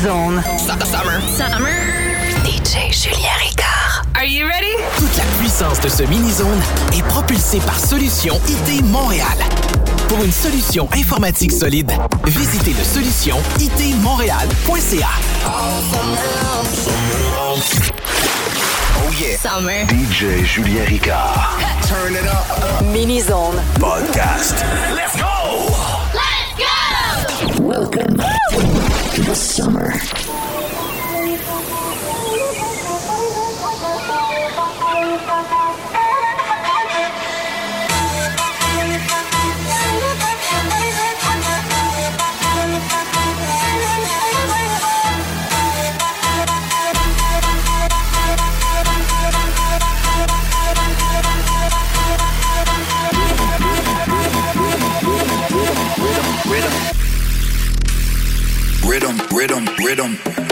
Summer. Summer. DJ Julien Ricard. Are you ready? Toute la puissance de ce mini-zone est propulsée par Solution IT Montréal. Pour une solution informatique solide, visitez le solution itmontréal.ca. Oh yeah. Summer. DJ Julien Ricard. Turn it up. Mini-Zone. Podcast. Let's go! The summer. Rhythm. Rhythm,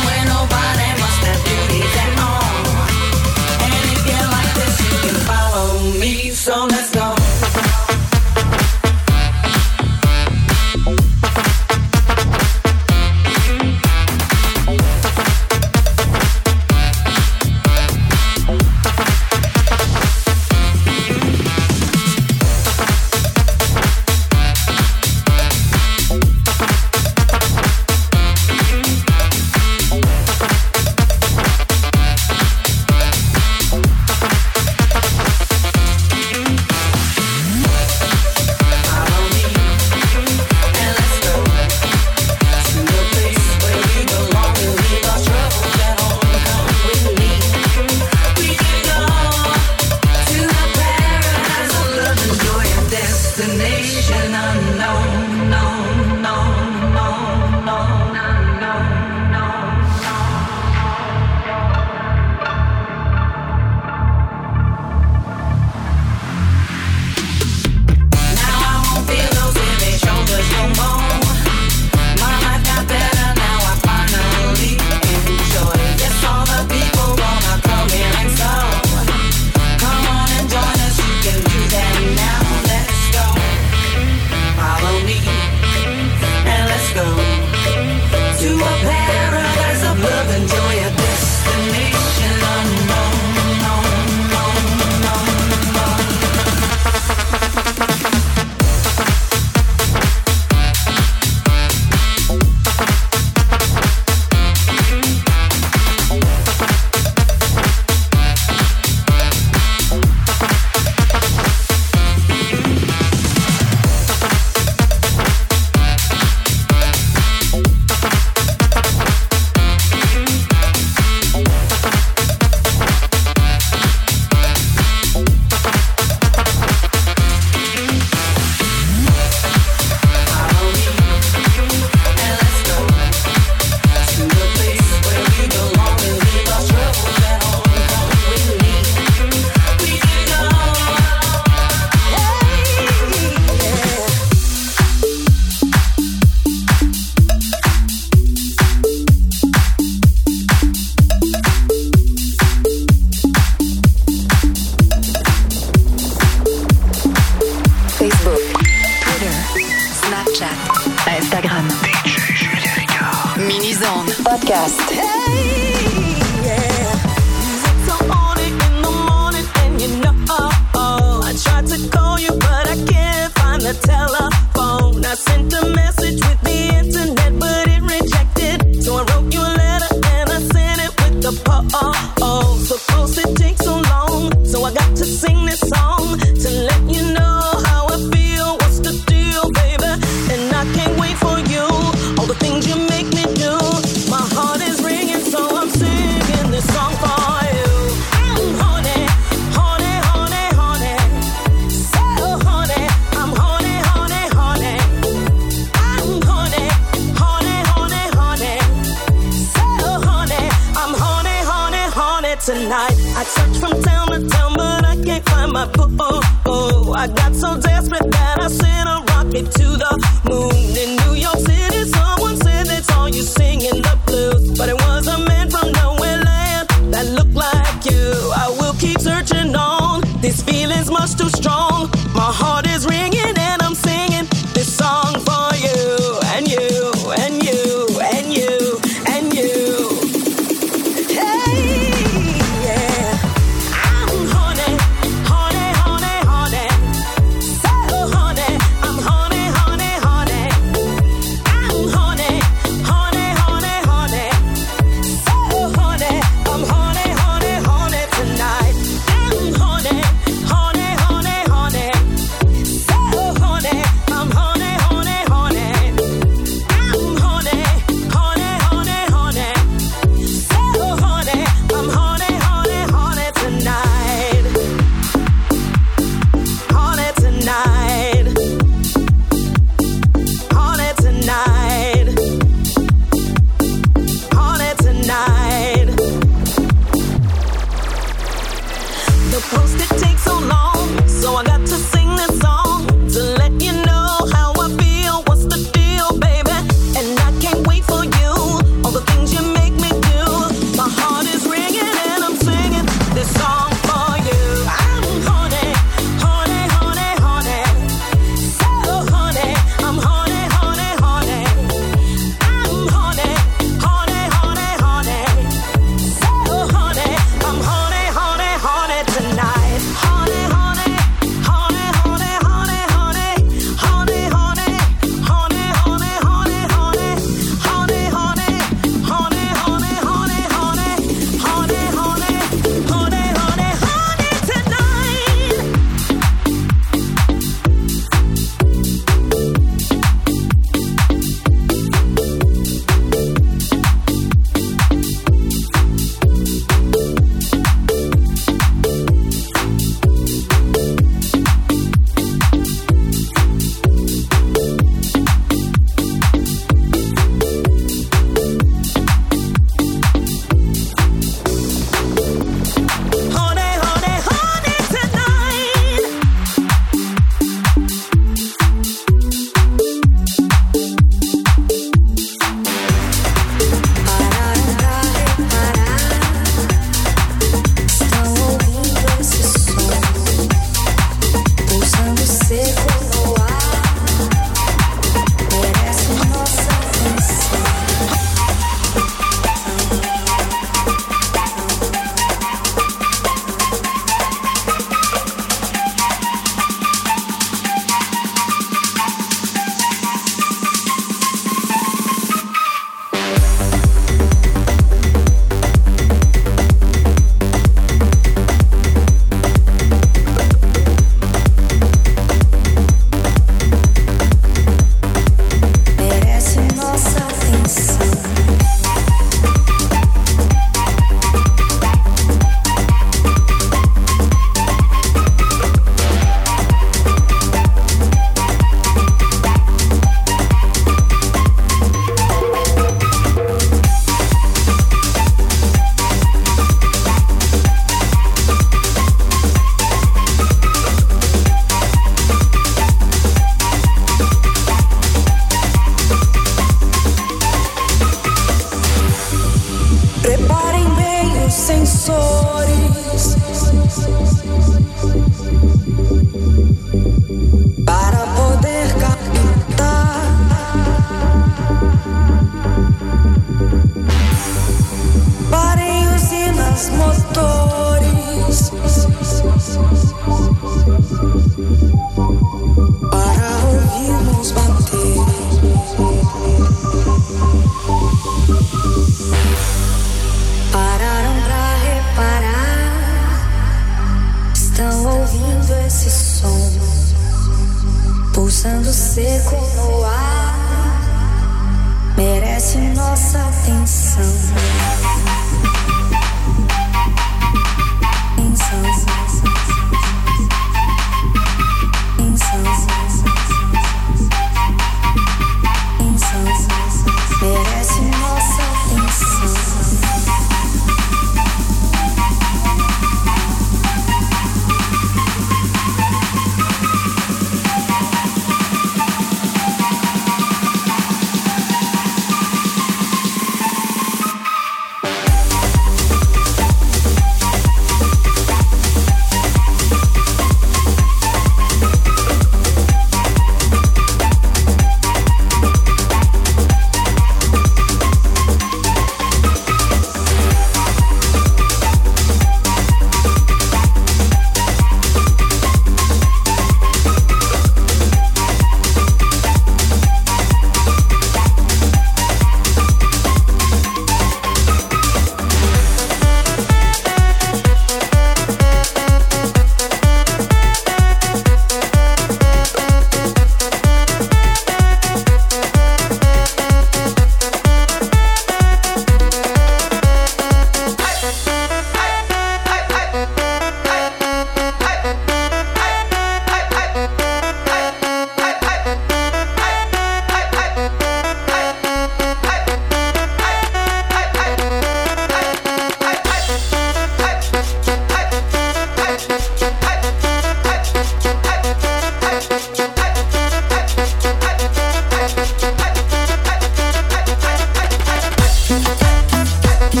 DJ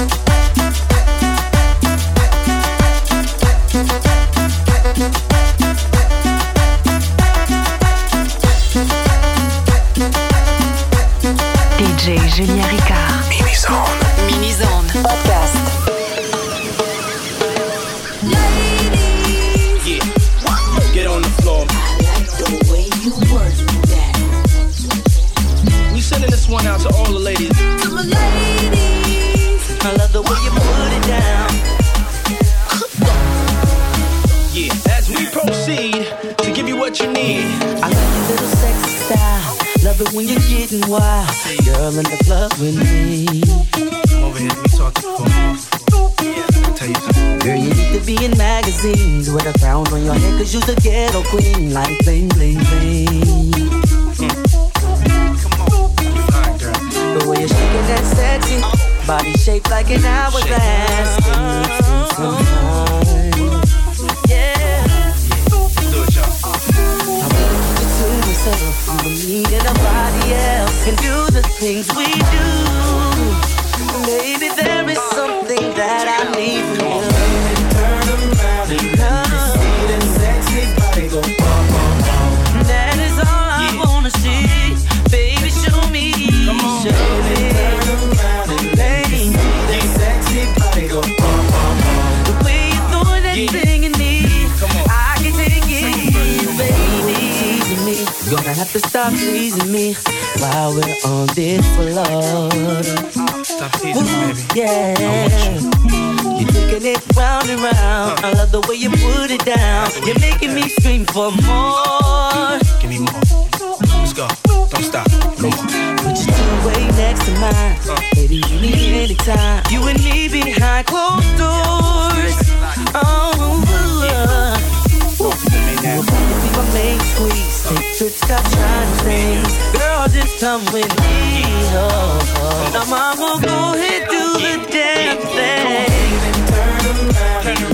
Julien Ricard. I love the way you put it down. Yeah. As we proceed to give you what you need. I like your little sexy style. Love it when you're getting wild. Girl in the club with me. Come over here, let me talk to you for a minute. Yeah, let me tell you something. Girl, you need to be in magazines with a crown on your head, cause you're the ghetto queen. Like bling, bling, bling. Body shaped like an hourglass. We some time? Yeah. Do it, y'all. I wanna keep it to myself. You and me and nobody else can do the things we do. Maybe stop teasing me while we're on this floor. Stop teasing me, baby. Yeah. You're taking it round and round. I love the way you put it down. You're making me scream for more. Give me more. Let's go. Don't stop. On. Put your two way next to mine. Baby, you need me anytime. You and me behind closed doors. Oh, you will be my main squeeze. Take trips, got come with me. Oh, oh. Now, mama, go ahead, do the damn thing. That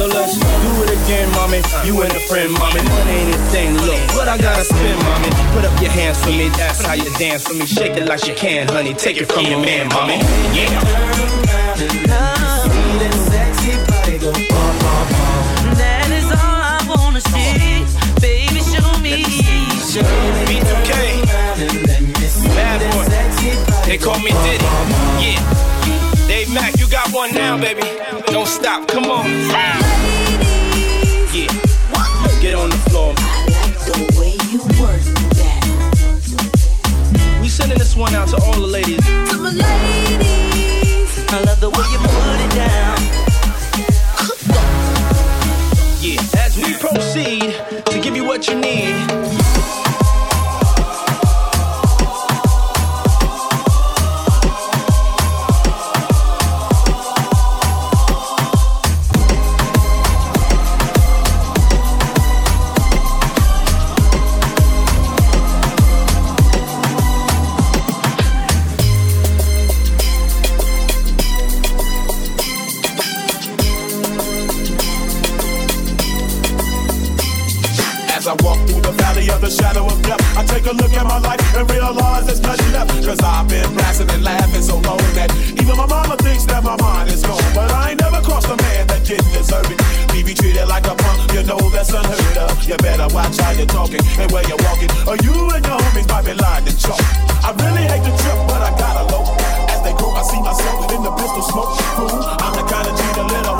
So let's do it again, mommy. You and a friend, mommy. Money ain't a thing, look. What I gotta spend, mommy. Put up your hands for me. That's how you dance for me. Shake it like you can, honey. Take it from your man, mommy. Yeah. That is all I wanna see. Baby, show me. Show me. B2K. Bad boy. They call me Diddy. Yeah. Dave Mack, you got one now, baby. Don't stop. Come on. Ladies, Yeah. Get on the floor. I like the way you work that. We sending this one out to all the ladies. To my ladies. I love the way you put it down. Yeah. As we proceed to give you what you need. You better watch how you're talking and where you're walking, or you and your homies might be lying to chalk. I really hate the trip, but I gotta low. As they grow, I see myself in the pistol smoke. Fool, I'm the kind of G the little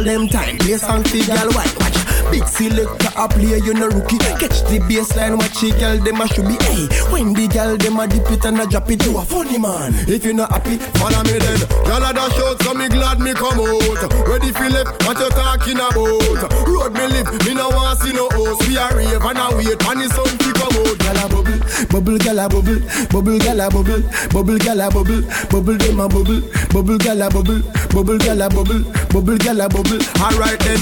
Girl them time, song, the girl white. Watch big selector a play, you no rookie. Catch the baseline, watch the girl them a should be. Hey, when the girl them a dip it and a drop it, you a funny man. If you not happy, follow me then. Girl a dash out, so me glad me come out. Ready for left, what you talking about? Road me live, me no want see no host. We a rave and a wait, and the sun fi come out. Girl a bubble, bubble gala bubble, bubble gala bubble, bubble gala bubble, bubble dem a bubble, bubble gala bubble, bubble gala bubble, bubble gala bubble. Alright then,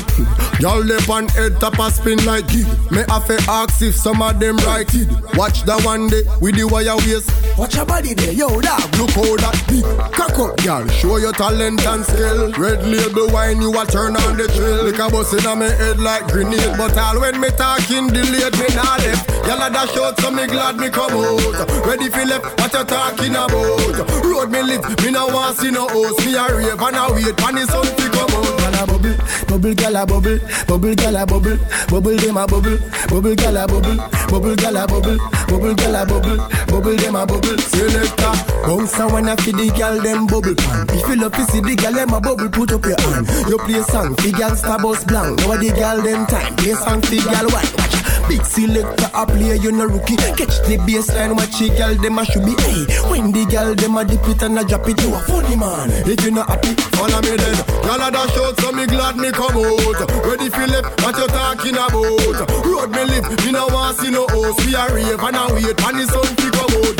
y'all lip on head top a spin like gig. Me have to ask if some of them right it. Watch that one day with the wire waist. Watch your body there, yo dog. Look how that big cock up, girl. Show your talent and skill. Red label wine, you a turn on the trail. Like a bus in my head like grenade, but all when me talking delayed, me not left. Y'all a dash out, so me glad me come out. Ready for left, what you talking about? Road me lit, me no want see no host. Me a rave and a wait, pan sun to come out. Bubble, bubble gala bubble, bubble gala bubble, bubble dem a bubble, bubble gala bubble, bubble gala bubble, bubble gala bubble, bubble dem a bubble. Selector, bounce and when I feel the gal dem bubble pan. If you love to see the gal dem a bubble, put up your hand. You play song, the gal star bus blank. Now the gal dem time, play song, the gal white. Watch Big selector a play, you no rookie. Catch the baseline, watch the gal dem a should be. Hey, when the gal dem a dip it and a drop it, you a funny man. If you not happy, follow me then. Gal a dash out, so me glad me come out. Ready for left, what you talking about? Road me live, me no want see no host. We a rave and a wait, and the sun to come out.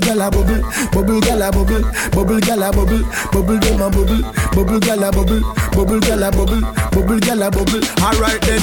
Gala bubble, gala bubble, bubble gala bubble, bubble gala bubble, bubble dem a bubble, bubble gala bubble, bubble gala bubble, bubble gala bubble. Alright then,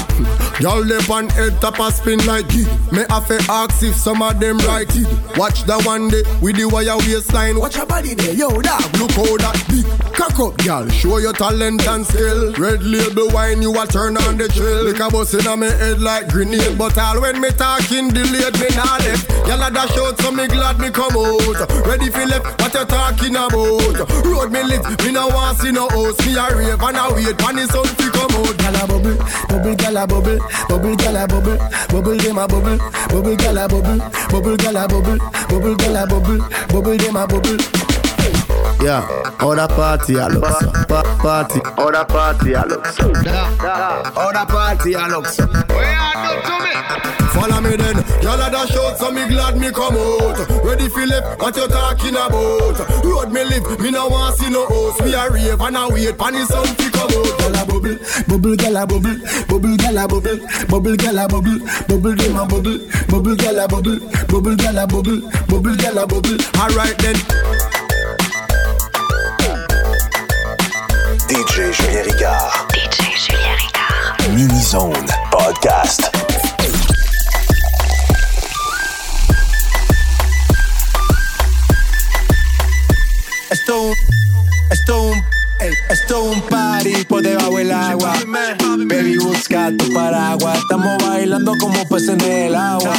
y'all lip on head top a spin like gig. Me have to ask if some of them right it. Watch that one day with the wire waistline. Watch your body there, yo dog. Look how that big cock up, girl. Show your talent and skill. Red label wine, you a turn on the trail. Like a bus in a me head like grenade. But all when me talking delayed, me not left. Y'all a dash out, so me glad me come out. Ready for left, what you talking about? Road me lit, me no want see no host. Me a rave and a wait, pan the sun to come out. Gala bubble, bubble gala bubble, bubble gala bubble, bubble dem a bubble, bubble gala bubble, bubble gala bubble, bubble gala bubble, bubble dem a bubble. Yeah, other party I look so. Pa- party, other party I look so. Other party I look so. Follow me then, y'all a dash out, so me glad me come out. Ready for left, what you talking about? Road me live, me no want see no host. We a rave and a wait, pan the sun to come out. Gala bubble, bubble gala bubble, bubble gala bubble, bubble gala bubble, bubble dem a bubble, bubble gala bubble, bubble gala bubble, bubble gala bubble. Alright then. DJ Julien Ricard. DJ Julien Ricard. Mini Zone Podcast. Esto un, esto un party por debajo del agua. Baby, busca tu paraguas. Estamos bailando como peces en el agua.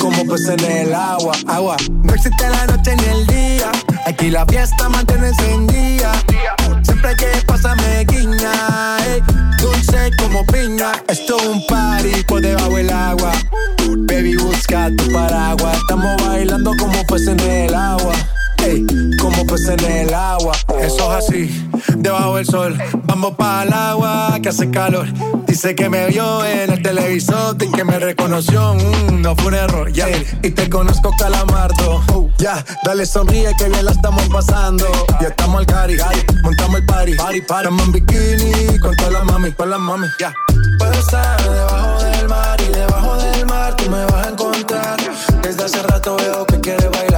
Como peces en el agua. Agua. No existe la noche ni el día. Aquí la fiesta mantiene encendida. Siempre que pasa me guiña. Dulce como piña. Esto es un party por debajo del agua. Baby, busca tu paraguas. Estamos bailando como peces en el agua. Ey, como peces en el agua. Eso es así, debajo del sol. Vamos para el agua que hace calor. Dice que me vio en el televisor y que me reconoció. Mm, no fue un error, ya. Y te conozco, calamardo. Oh, ya, dale sonríe que bien la estamos pasando. Ya estamos al cari, montamos el party. party, party. Estamos en bikini con todas las mami, con mami. Ya. Puedo estar debajo del mar y debajo del mar tú me vas a encontrar. Desde hace rato veo que quieres bailar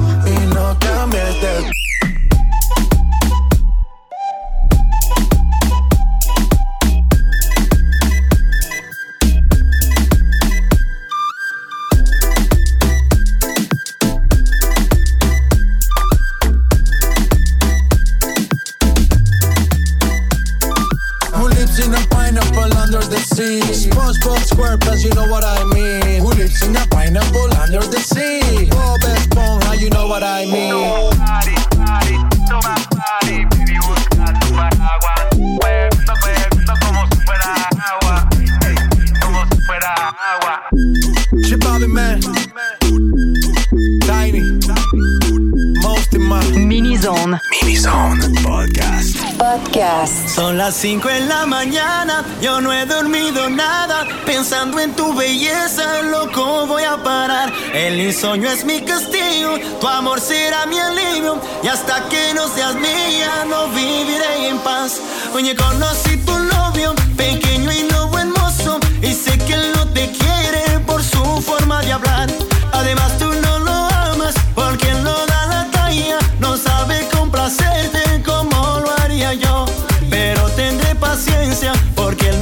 Son las 5 en la mañana, yo no he dormido nada. Pensando en tu belleza, loco voy a parar. El insomnio es mi castigo, tu amor será mi alivio. Y hasta que no seas mía, no viviré en paz. Oye, conocí tu novio, pequeño y no hermoso. Y sé que él no te quiere por su forma de hablar. Además, tú no lo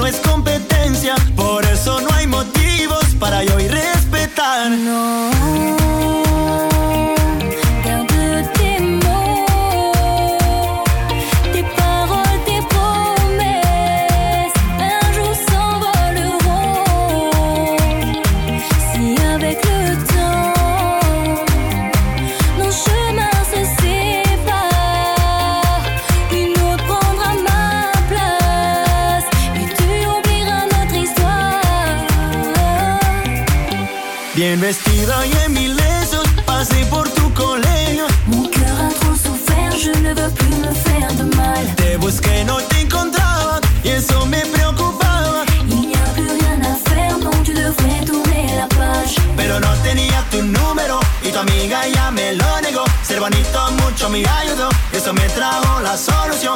es competencia, por eso no hay motivos para yo irrespetar. No. me ayudó, eso me trajo la solución.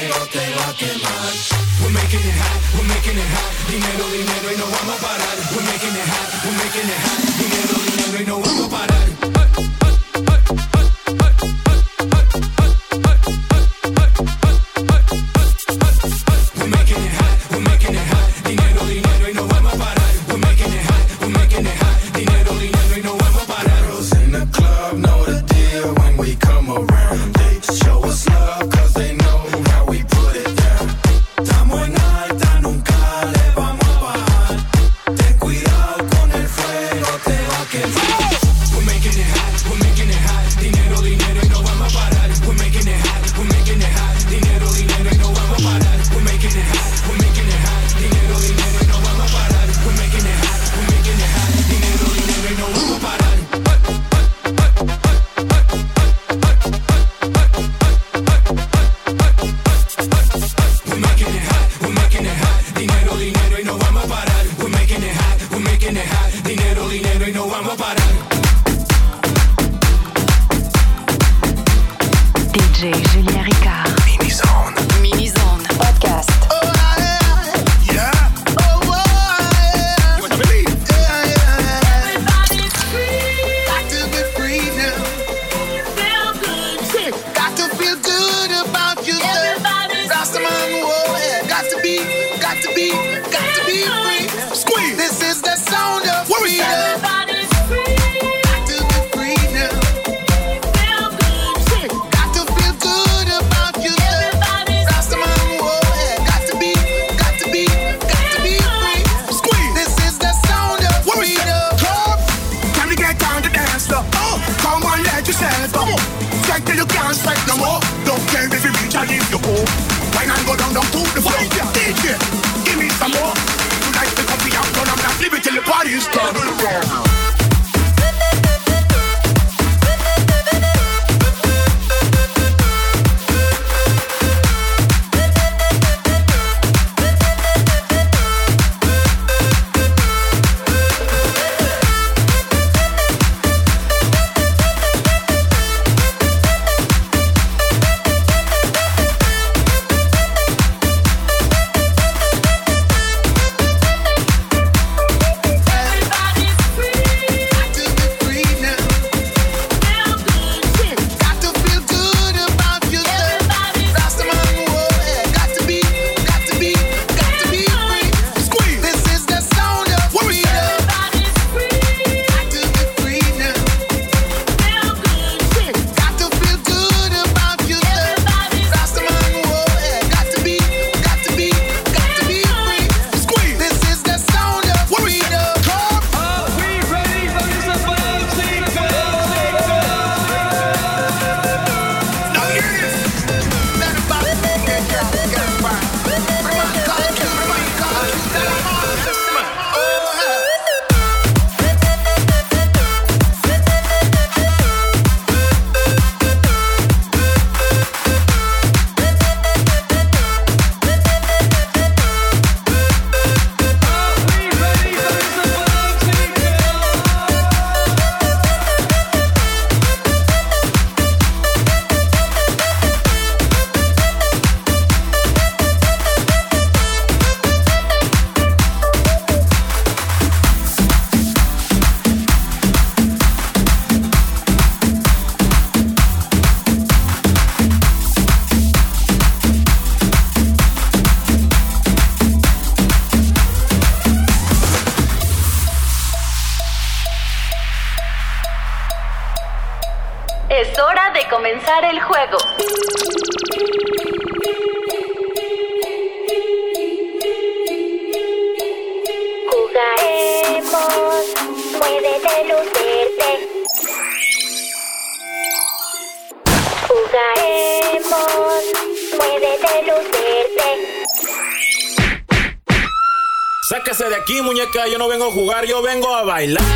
dinero te va a quemar. We're making it hot, we're making it hot. Dinero, dinero y no vamos a parar. We're making it hot, we're making it hot. Dinero, dinero y no vamos a parar. Jugar, yo vengo a bailar.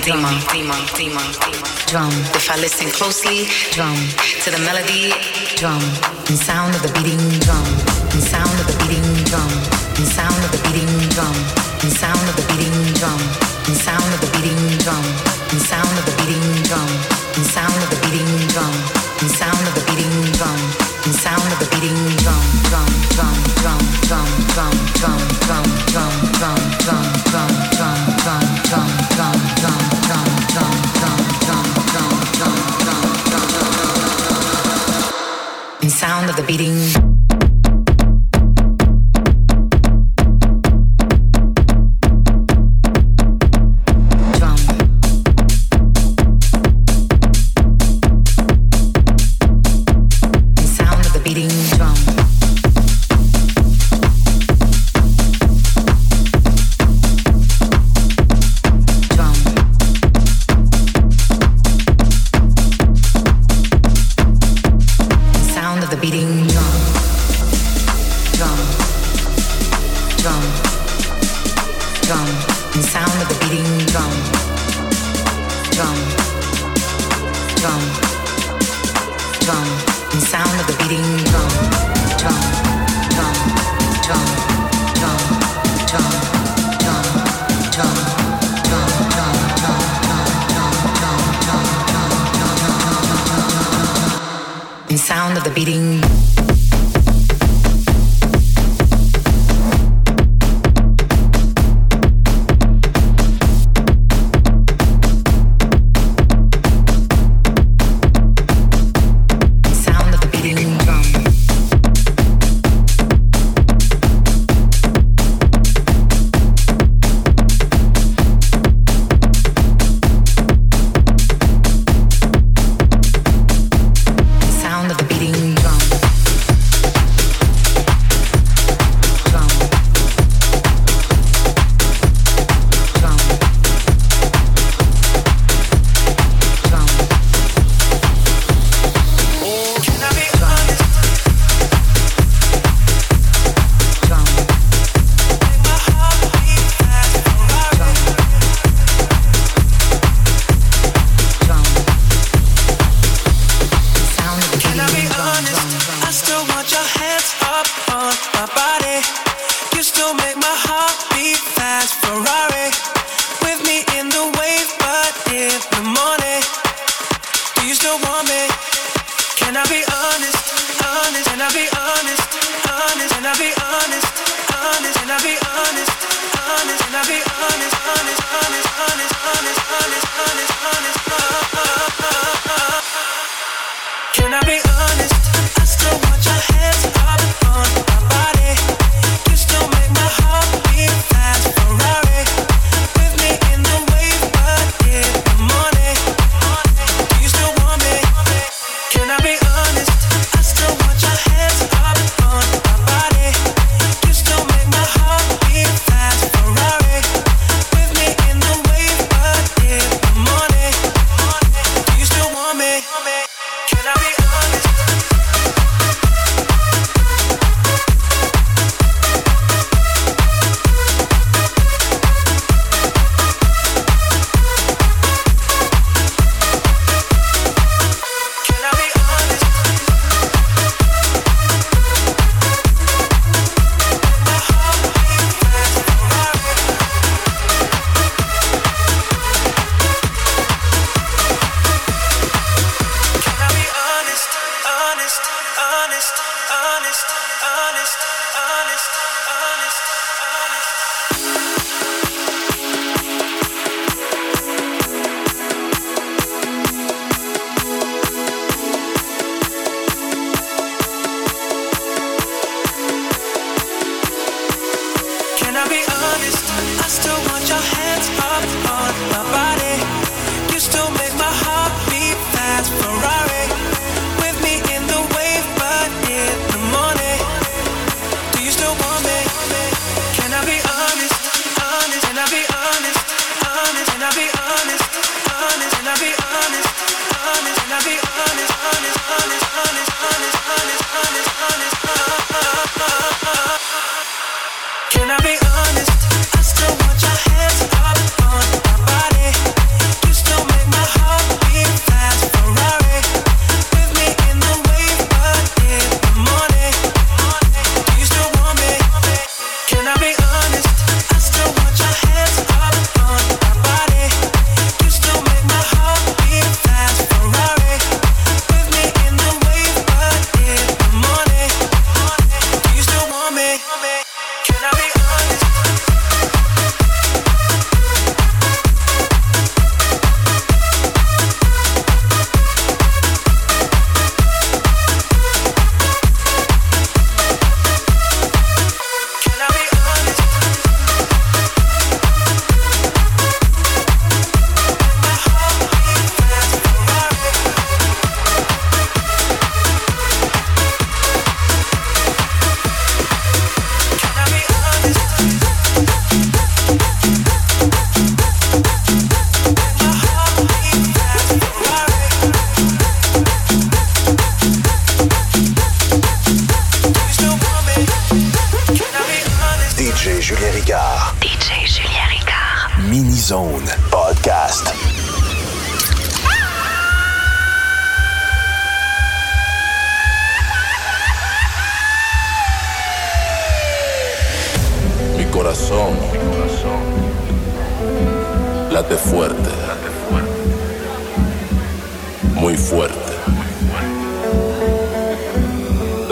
drum, drum. If I listen closely, drum to the melody, drum and sound of the beating drum and sound of the beating drum and sound of the beating drum and sound of the beating drum and sound of the beating drum and sound of the beating drum and sound of the beating drum and sound of the beating drum and sound of the beating drum drum drum drum drum drum drum drum drum drum drum drum drum drum drum drum drum of the beating.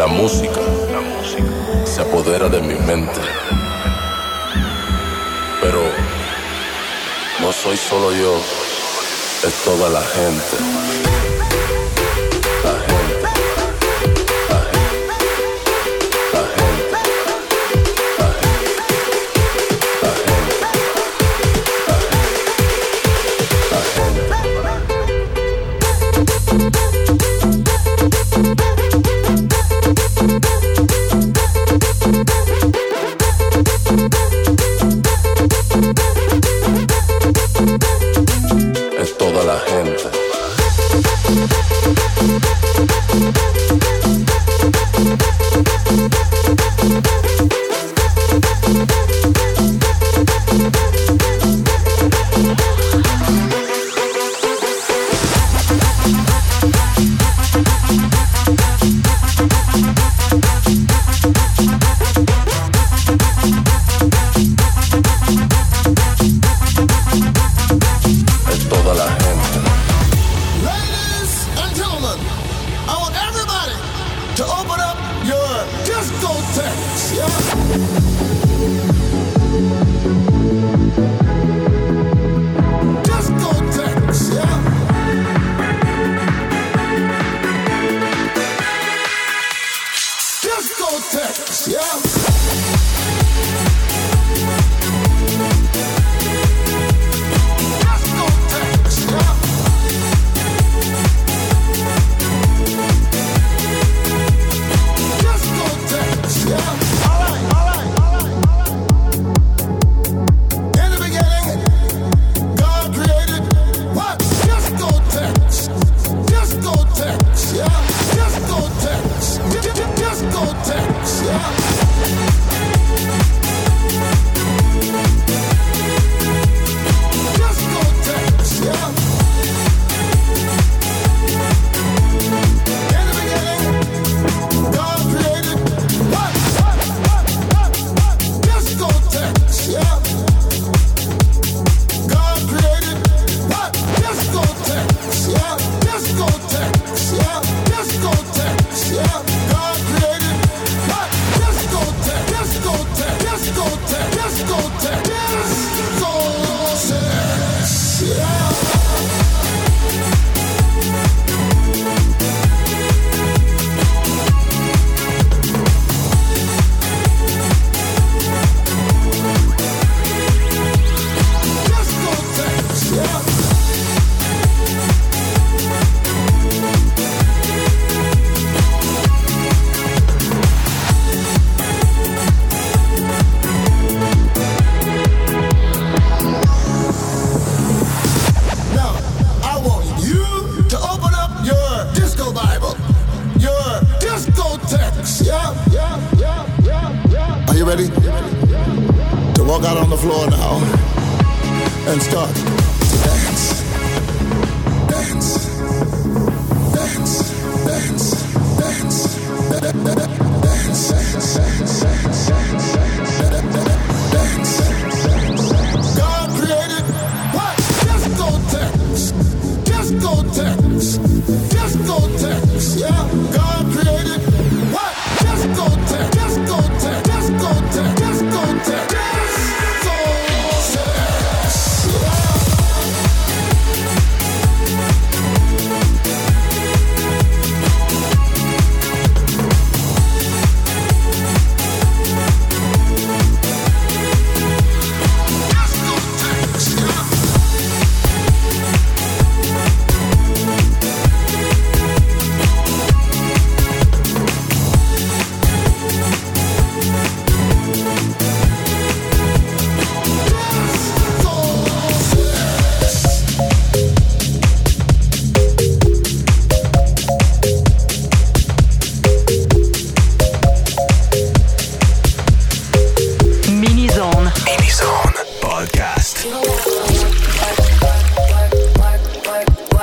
La música, se apodera de mi mente. Pero no soy solo yo, es toda la gente.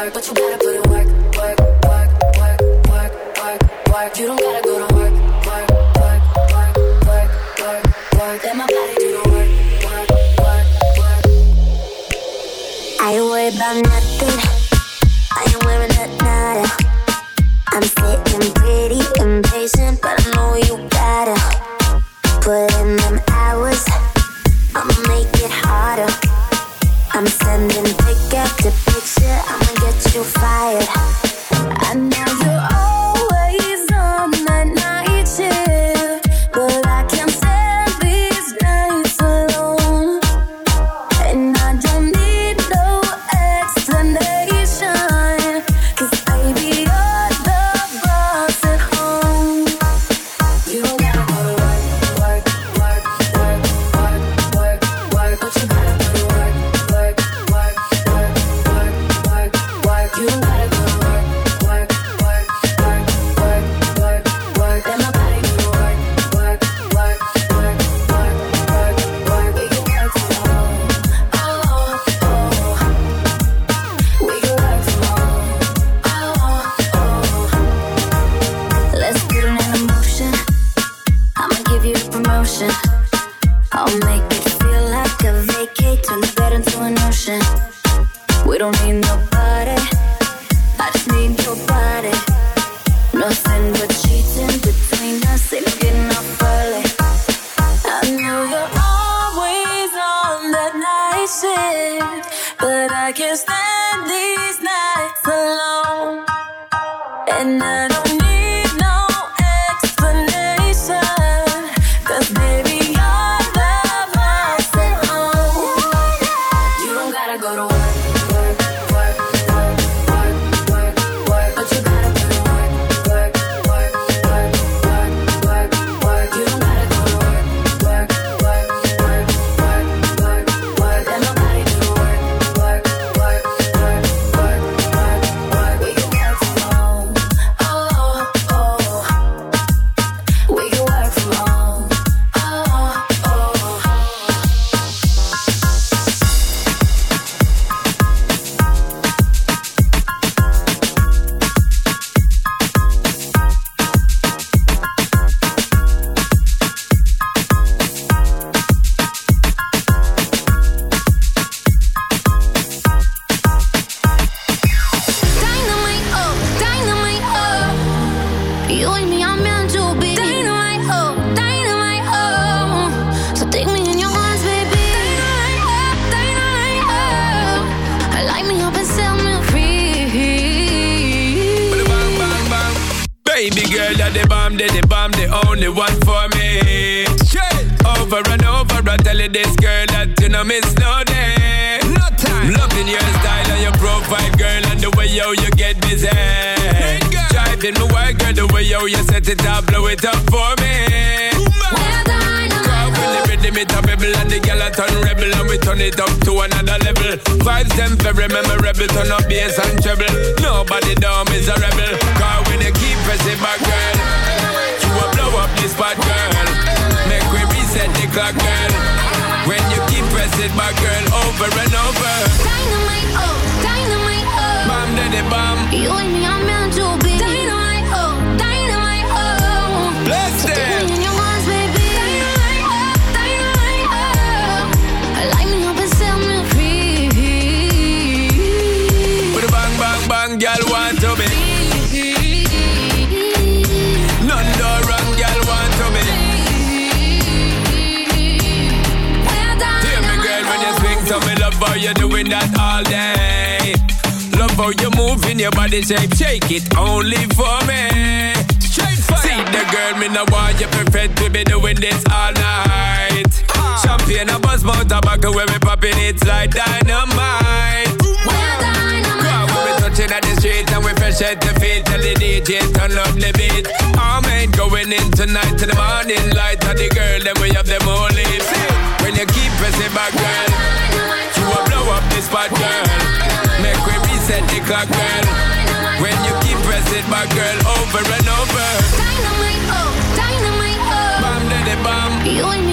work, but you gotta put in work, work, work, work, work, work, work. You don't gotta go to work, work, work, work, work, work, work. Let my body do the work, work, work, work. I ain't worried about nothing. tonight to the morning light of the girl, then we have them all lips. When you keep pressing back, girl, you will blow up this spot, girl. Make we reset the clock, girl. When you keep pressing back, girl, over and over. Dynamite, oh, dynamite, oh. Bam, daddy, bam. You and me.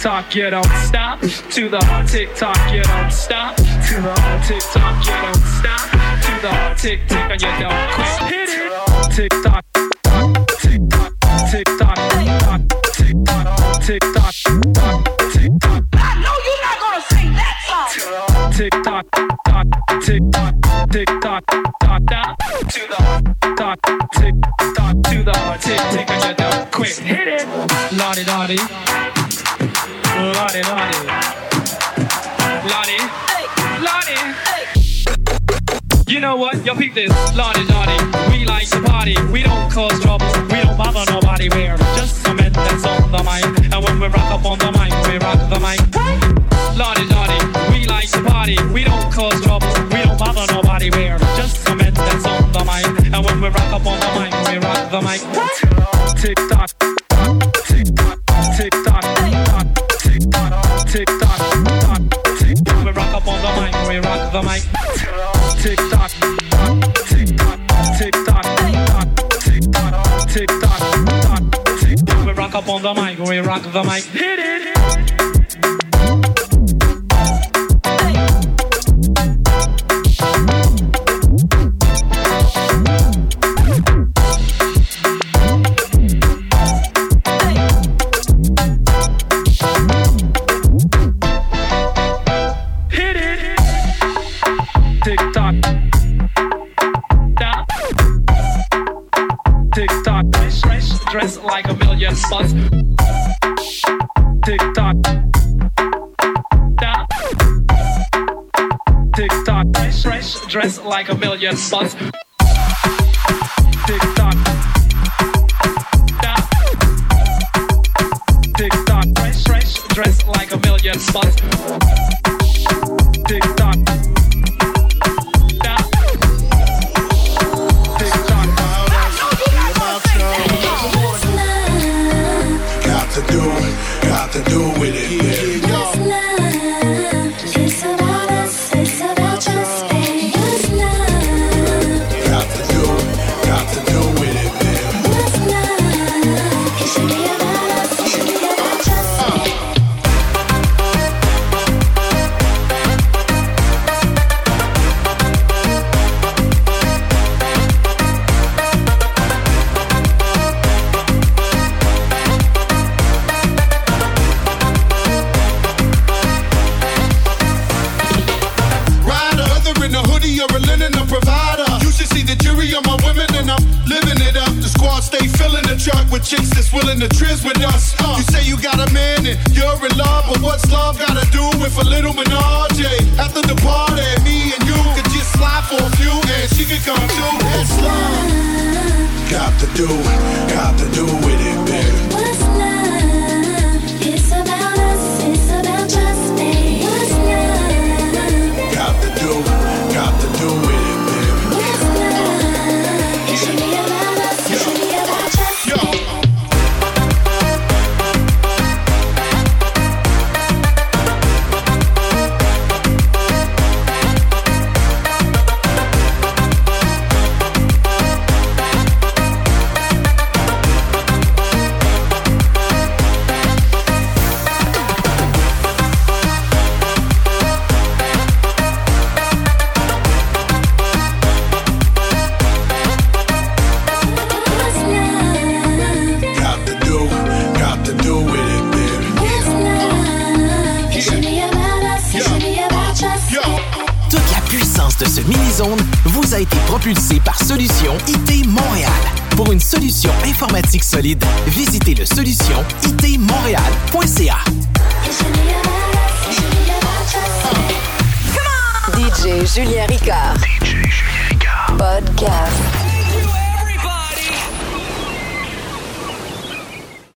TikTok, you don't stop. To the hard TikTok, you don't stop. To the hard TikTok, you don't stop. To the hard TikTok, you don't quit. Hit it. TikTok, TikTok, TikTok, TikTok, TikTok, TikTok. Tick tock, tock, tick tock, tick tock, tock. To the tock, tick tock, to the tick tick and you don't quit. Hit it. Lottie Lottie. Lottie Lottie. Lottie. Lottie. You know what? Yo, peep this. Lottie Lottie. We like to party. We don't cause trouble. We don't bother nobody. We're just some men that's on the mic. And when we rock up on the mic, we rock the mic. Lottie To party. We don't cause trouble. We don't bother nobody. We're just some men that's on the mic. And when we rock up on the mic, we rock the mic. Tick tock. Tick tock. Tick tock. Tick tock. Tick tock. Tick tock. We rock up on the mic. We rock the mic. Tick tock. Tick tock. Tick tock. Tick tock. Tick tock. Tick tock. We rock up on the mic. We rock the mic. Hit it. Million spots. Tick tock. Da. Tick tock. Fresh, dress like a million spots. Tick tock. Tick tock. Fresh, dress like a million spots.